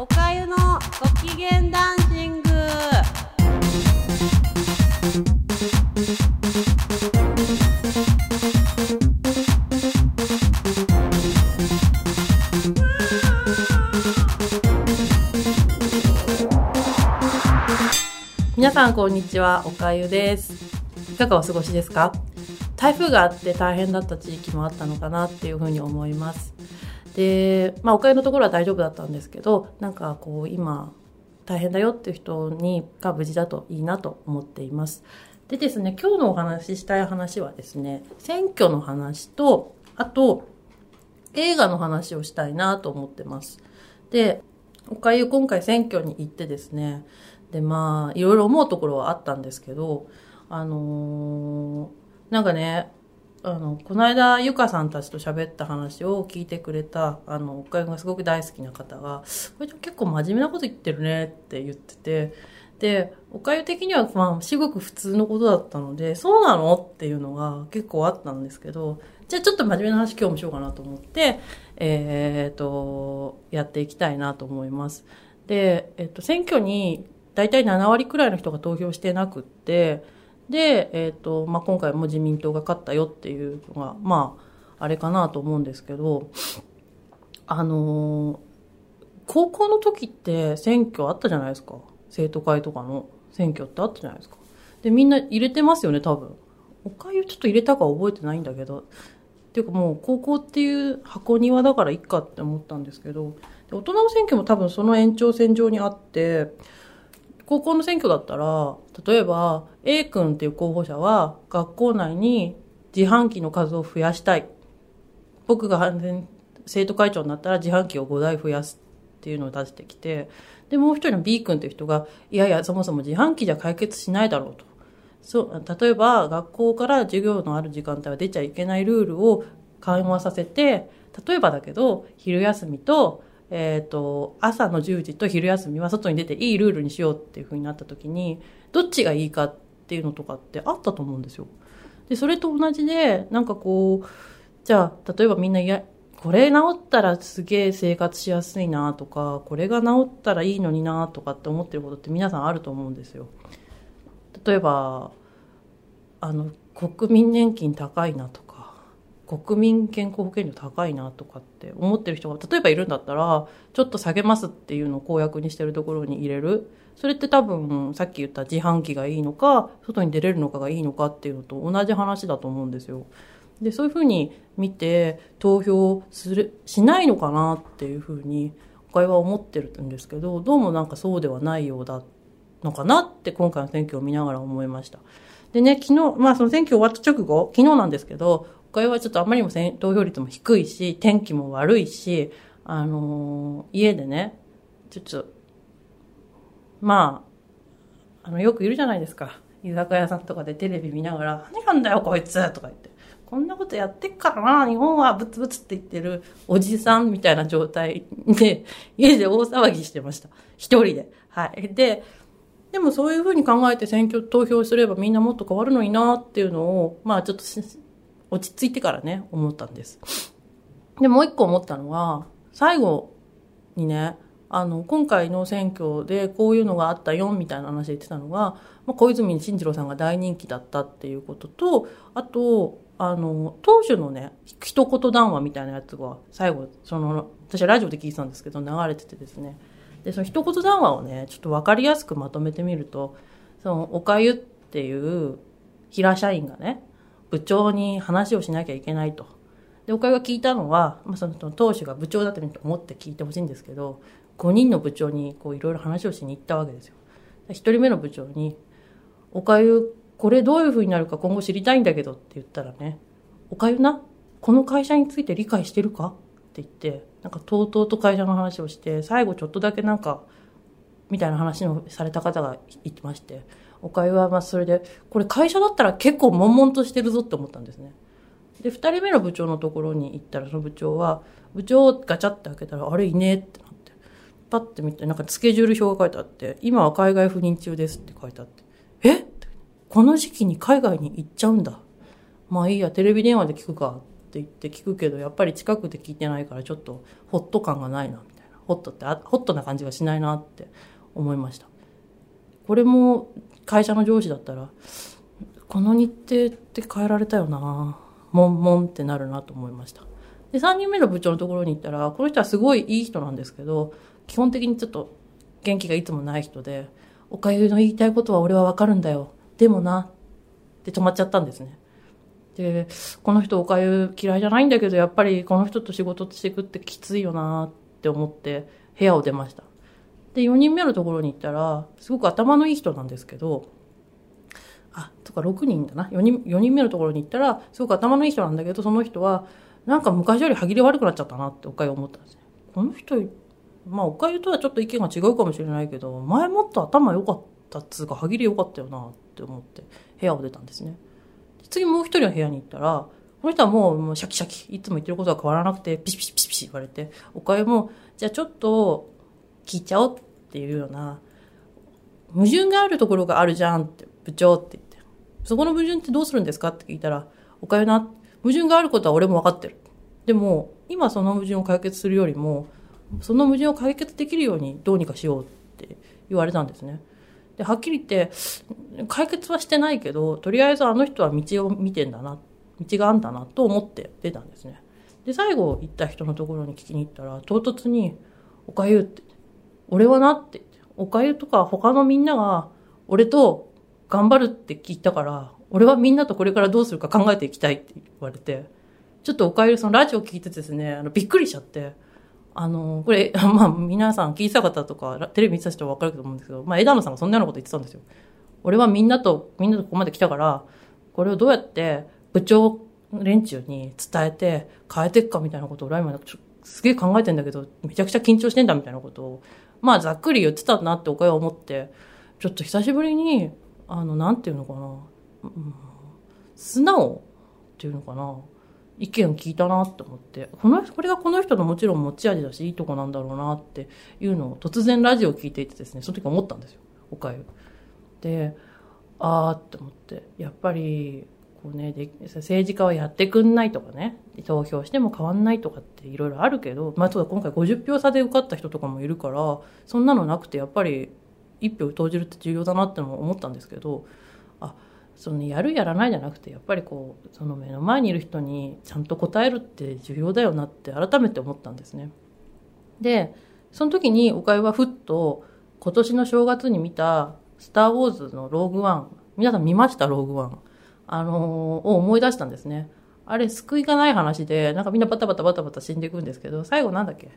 おかゆのご機嫌ダンシング。皆さんこんにちは。おかゆです。いかがお過ごしですか？台風があって大変だった地域もあったのかなっていうふうに思います。で、まあ、おかゆのところは大丈夫だったんですけどなんかこう今大変だよっていう人にが無事だといいなと思っています。でですね今日のお話ししたい話はですね選挙の話とあと映画の話をしたいなと思ってます。でおかゆ今回選挙に行ってですねでまあいろいろ思うところはあったんですけどあのー、なんかねあの、この間、ゆかさんたちと喋った話を聞いてくれた、あの、おかゆがすごく大好きな方が、これ結構真面目なこと言ってるねって言ってて、で、おかゆ的には、まあ、すごく普通のことだったので、そうなのっていうのが結構あったんですけど、じゃあちょっと真面目な話今日もしようかなと思って、えっ、と、やっていきたいなと思います。で、えっ、と、選挙に大体7割くらいの人が投票してなくって、で、え、ー、と、まあ、今回も自民党が勝ったよっていうのが、まあ、あれかなと思うんですけど、あのー、高校の時って選挙あったじゃないですか。生徒会とかの選挙ってあったじゃないですか。で、みんな入れてますよね、多分。おかゆちょっと入れたか覚えてないんだけど。っていうかもう高校っていう箱庭だからいっかって思ったんですけど、大人の選挙も多分その延長線上にあって、高校の選挙だったら、例えば A 君っていう候補者は学校内に自販機の数を増やしたい。僕が完全生徒会長になったら自販機を5台増やすっていうのを出してきて、で、もう一人の B 君っていう人が、いやいや、そもそも自販機じゃ解決しないだろうと。そう、例えば学校から授業のある時間帯は出ちゃいけないルールを緩和させて、例えばだけど、昼休みとえっ、ー、と、朝の10時と昼休みは外に出ていいルールにしようっていう風になった時に、どっちがいいかっていうのとかってあったと思うんですよ。で、それと同じで、なんかこう、じゃあ、例えばみんな、いや、これ治ったらすげえ生活しやすいなとか、これが治ったらいいのになとかって思ってることって皆さんあると思うんですよ。例えば、あの、国民年金高いなとか国民健康保険料高いなとかって思ってる人が例えばいるんだったらちょっと下げますっていうのを公約にしてるところに入れるそれって多分さっき言った自販機がいいのか外に出れるのかがいいのかっていうのと同じ話だと思うんですよ。でそういうふうに見て投票するしないのかなっていうふうに他は思ってるんですけどどうもなんかそうではないようだのかなって今回の選挙を見ながら思いました。でね、昨日、まあその選挙終わった直後、昨日なんですけど、回はちょっとあまりにも投票率も低いし、天気も悪いし、あのー、家でね、ちょっと、まあ、あの、よくいるじゃないですか。居酒屋さんとかでテレビ見ながら、何なんだよこいつとか言って。こんなことやってっからな、日本はブツブツって言ってるおじさんみたいな状態で、家で大騒ぎしてました。一人で。はい。で、でもそういうふうに考えて選挙投票すればみんなもっと変わるのになっていうのを、まあちょっと落ち着いてからね、思ったんです。で、もう一個思ったのは、最後にね、あの、今回の選挙でこういうのがあったよ、みたいな話で言ってたのが、まあ、小泉進次郎さんが大人気だったっていうことと、あと、あの、当主のね、一言談話みたいなやつが、最後、その、私はラジオで聞いてたんですけど、流れててですね。で、その一言談話をね、ちょっとわかりやすくまとめてみると、その、おかゆっていう平社員がね、部長に話をしなきゃいけないと。で、おかゆが聞いたのは、まあ、その当主が部長だと思って聞いてほしいんですけど、5人の部長にこういろいろ話をしに行ったわけですよ。1人目の部長に、おかゆ、これどういう風になるか今後知りたいんだけどって言ったらね、おかゆな、この会社について理解してるか？って言って、なんかとうとうと会社の話をして、最後ちょっとだけなんか、みたいな話をされた方が言ってまして、おかゆはまあそれで、これ会社だったら結構悶々としてるぞって思ったんですね。で、二人目の部長のところに行ったら、その部長は、部長ガチャって開けたら、あれいねえってなって、パッて見て、なんかスケジュール表が書いてあって、今は海外赴任中ですって書いてあって、え？この時期に海外に行っちゃうんだ。まあいいや、テレビ電話で聞くかって言って聞くけど、やっぱり近くで聞いてないからちょっとホット感がないな、みたいな。ホットってあホットな感じがしないなって思いましたこれも会社の上司だったらこの日程って変えられたよな。もんもんってなるなと思いました。で3人目の部長のところに行ったらこの人はすごいいい人なんですけど基本的にちょっと元気がいつもない人でおかゆの言いたいことは俺はわかるんだよ。でもなって止まっちゃったんですね。でこの人おかゆ嫌いじゃないんだけどやっぱりこの人と仕事していくってきついよなって思って部屋を出ました。で4人目のところに行ったらすごく頭のいい人なんですけどあとか6人だな。4人 ,4 人目のところに行ったらすごく頭のいい人なんだけどその人はなんか昔より歯切れ悪くなっちゃったなっておかゆ思ったんですね。この人まあおかゆとはちょっと意見が違うかもしれないけど前もっと頭良かったっつうか歯切れ良かったよなって思って部屋を出たんですね。次もう一人の部屋に行ったら、この人はもうもうシャキシャキ、いつも言ってることは変わらなくて、ピシピシピシピシ言われて、おかゆも、じゃあちょっと聞いちゃおうってていうような、矛盾があるところがあるじゃんって、部長って言って。そこの矛盾ってどうするんですかって聞いたら、おかゆな、矛盾があることは俺も分かってる。でも、今その矛盾を解決するよりも、その矛盾を解決できるようにどうにかしようって言われたんですね。で、はっきり言って、解決はしてないけど、とりあえずあの人は道を見てんだな、道があんだなと思って出たんですね。で、最後行った人のところに聞きに行ったら、唐突に、おかゆって、俺はなっておかゆとか他のみんなが、俺と頑張るって聞いたから、俺はみんなとこれからどうするか考えていきたいって言われて、ちょっとおかゆそのラジオ聞いててですね、あの、びっくりしちゃって、あの、これ、まあ、皆さん聞いてた方とか、テレビ見てた人は分かると思うんですけど、まあ、枝野さんがそんなようなこと言ってたんですよ。俺はみんなと、みんなとここまで来たから、これをどうやって部長連中に伝えて変えていくかみたいなことをライマすげえ考えてんだけど、めちゃくちゃ緊張してんだみたいなことを、まあ、ざっくり言ってたなっておかげを思って、ちょっと久しぶりに、あの、なんていうのかな、うん、素直っていうのかな。意見聞いたなって思って、この、これがこの人のもちろん持ち味だし、いいとこなんだろうなっていうのを突然ラジオを聞いていてですね、その時思ったんですよ、おかゆ。で、あーって思って、やっぱり、こうね、で政治家はやってくんないとかね、投票しても変わんないとかっていろいろあるけど、まあ、今回50票差で受かった人とかもいるから、そんなのなくて、やっぱり一票投じるって重要だなっても思ったんですけど、あ、そのやるやらないじゃなくてやっぱりこうその目の前にいる人にちゃんと答えるって重要だよなって改めて思ったんですね。でその時に岡井はふっと今年の正月に見た「スター・ウォーズ」の「ローグ・ワン」皆さん見ました？ローグ・ワン、あのー、を思い出したんですね。あれ救いがない話でなんかみんなバタバタバタバタ死んでいくんですけど最後なんだっけ？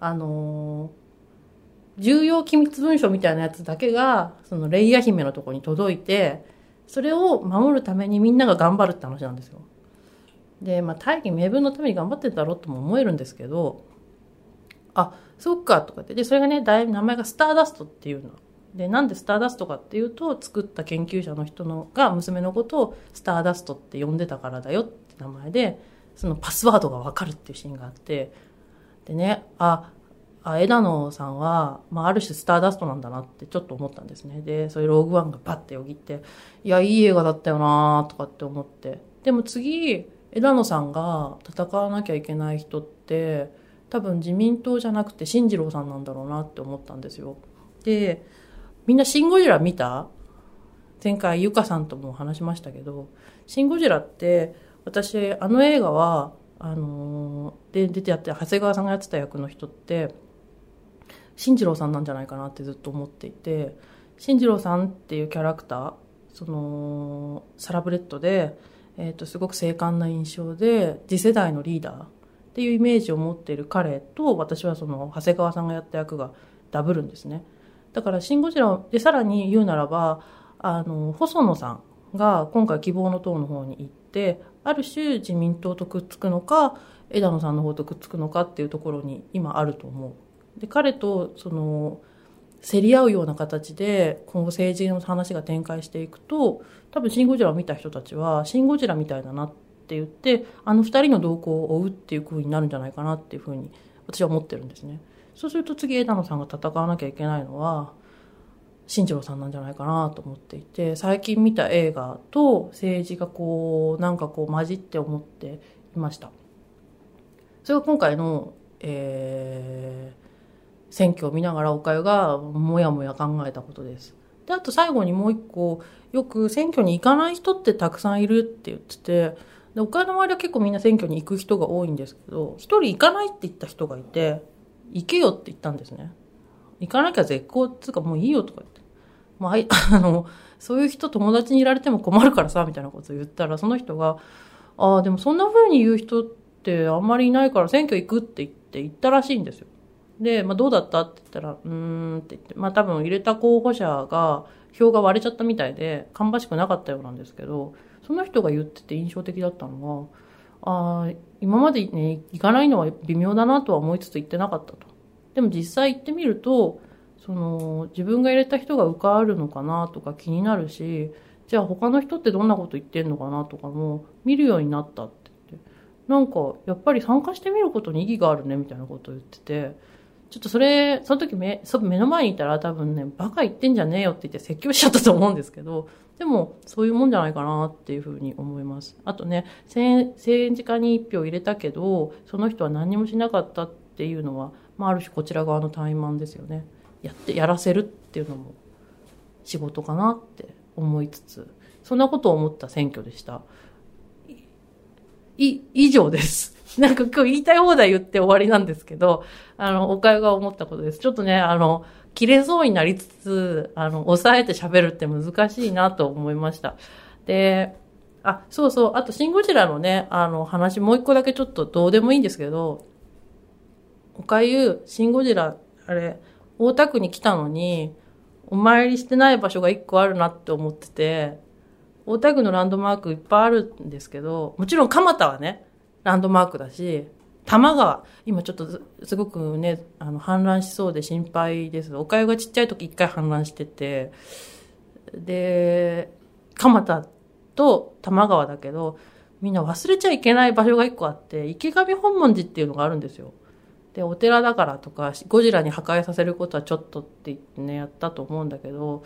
あのー、重要機密文書みたいなやつだけがそのレイヤ姫のとこに届いてそれを守るためにみんなが頑張るって話なんですよ。で、まあ、大義名分のために頑張ってんだろうとも思えるんですけど、あ、そっか、とかって。で、それがね、だいぶ名前がスターダストっていうの。で、なんでスターダストかっていうと、作った研究者の人のが娘のことをスターダストって呼んでたからだよって名前で、そのパスワードがわかるっていうシーンがあって、でね、あ、あ枝野さんは、まあ、ある種スターダストなんだなってちょっと思ったんですね。で、そういうローグワンがバッてよぎって、いや、いい映画だったよなとかって思って。でも次、枝野さんが戦わなきゃいけない人って、多分自民党じゃなくて進次郎さんなんだろうなって思ったんですよ。で、みんなシン・ゴジラ見た？前回ゆかさんとも話しましたけど、シン・ゴジラって私あの映画はあのー、で出てやって長谷川さんがやってた役の人って進次郎さんなんじゃないかなってずっと思っていて進次郎さんっていうキャラクターそのサラブレッドで、えーと、すごく精悍な印象で次世代のリーダーっていうイメージを持っている彼と私はその長谷川さんがやった役がダブるんですね。だから「シン・ゴジラ」でさらに言うならばあの細野さんが今回希望の党の方に行ってある種自民党とくっつくのか枝野さんの方とくっつくのかっていうところに今あると思うで彼とその競り合うような形で今後政治の話が展開していくと多分「シン・ゴジラ」を見た人たちは「シン・ゴジラ」みたいだなって言ってあの2人の動向を追うっていう風になるんじゃないかなっていう風に私は思ってるんですね。そうすると次枝野さんが戦わなきゃいけないのは新次郎さんなんじゃないかなと思っていて最近見た映画と政治がこうなんかこう混じって思っていました。それが今回のえー、選挙を見ながらおかゆがもやもや考えたことです。で、あと最後にもう一個、よく選挙に行かない人ってたくさんいるって言ってて、で、岡山周りは結構みんな選挙に行く人が多いんですけど、一人行かないって言った人がいて、行けよって言ったんですね。行かなきゃ絶好っていうかもういいよとか言って。まあ、あの、そういう人友達にいられても困るからさ、みたいなことを言ったら、その人が、ああ、でもそんな風に言う人ってあんまりいないから選挙行くって言って行ったらしいんですよ。で、まあどうだったって言ったら、うーんって言って、まあ多分入れた候補者が票が割れちゃったみたいで、芳しくなかったようなんですけど、その人が言ってて印象的だったのが、あ、今までね、行かないのは微妙だなとは思いつつ行ってなかったと。でも実際行ってみると、その、自分が入れた人が受かるのかなとか気になるし、じゃあ他の人ってどんなこと言ってんのかなとかも見るようになったって言って。なんか、やっぱり参加してみることに意義があるねみたいなことを言ってて、ちょっとそれ、その時目、そ目の前にいたら多分ね、バカ言ってんじゃねえよって言って説教しちゃったと思うんですけど、でも、そういうもんじゃないかなっていうふうに思います。あとね、政治家に一票入れたけど、その人は何もしなかったっていうのは、まあ、ある種こちら側の怠慢ですよね。やって、やらせるっていうのも仕事かなって思いつつ、そんなことを思った選挙でした。い、以上です。なんか今日言いたい放題言って終わりなんですけど、あの、おかゆが思ったことです。ちょっとね、あの、切れそうになりつつ、あの、抑えて喋るって難しいなと思いました。で、あ、そうそう、あと、シンゴジラのね、あの、話もう一個だけちょっとどうでもいいんですけど、おかゆ、シンゴジラ、あれ、大田区に来たのに、お参りしてない場所が一個あるなって思ってて、大田区のランドマークいっぱいあるんですけど、もちろん蒲田はね、ランドマークだし、多摩川、今ちょっとすごくね、あの、氾濫しそうで心配です。おかゆがちっちゃい時一回氾濫してて、で、蒲田と多摩川だけど、みんな忘れちゃいけない場所が一個あって、池上本門寺っていうのがあるんですよ。で、お寺だからとか、ゴジラに破壊させることはちょっとって言ってね、やったと思うんだけど、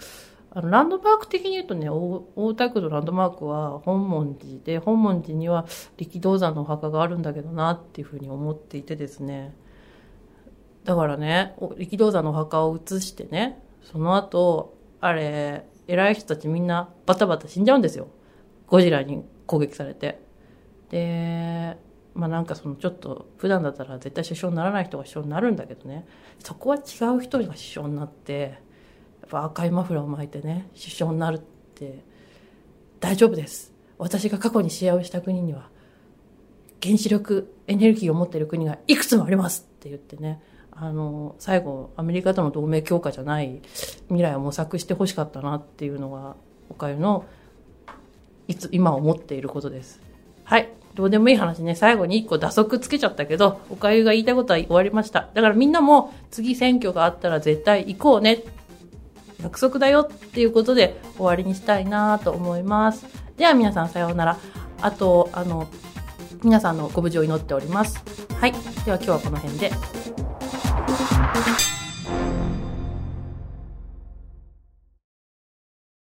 あの、ランドマーク的に言うとね、大田区のランドマークは本門寺で、本門寺には力道山のお墓があるんだけどなっていうふうに思っていてですね。だからね、力道山のお墓を移してね、その後、あれ、偉い人たちみんなバタバタ死んじゃうんですよ。ゴジラに攻撃されて。で、まあなんかそのちょっと普段だったら絶対首相にならない人が首相になるんだけどね、そこは違う人が首相になって、っぱ赤いマフラーを巻いてね首相になるって大丈夫です。私が過去に試合をした国には原子力エネルギーを持っている国がいくつもありますって言ってねあの最後アメリカとの同盟強化じゃない未来を模索してほしかったなっていうのがおかゆのいつ今思っていることです。はい。どうでもいい話ね、最後に一個打足つけちゃったけど、おかゆが言いたいことは終わりました。だからみんなも次選挙があったら絶対行こうね約束だよっていうことで終わりにしたいなと思います。では皆さんさようなら。あと、あの、皆さんのご無事を祈っております。はい。では今日はこの辺で。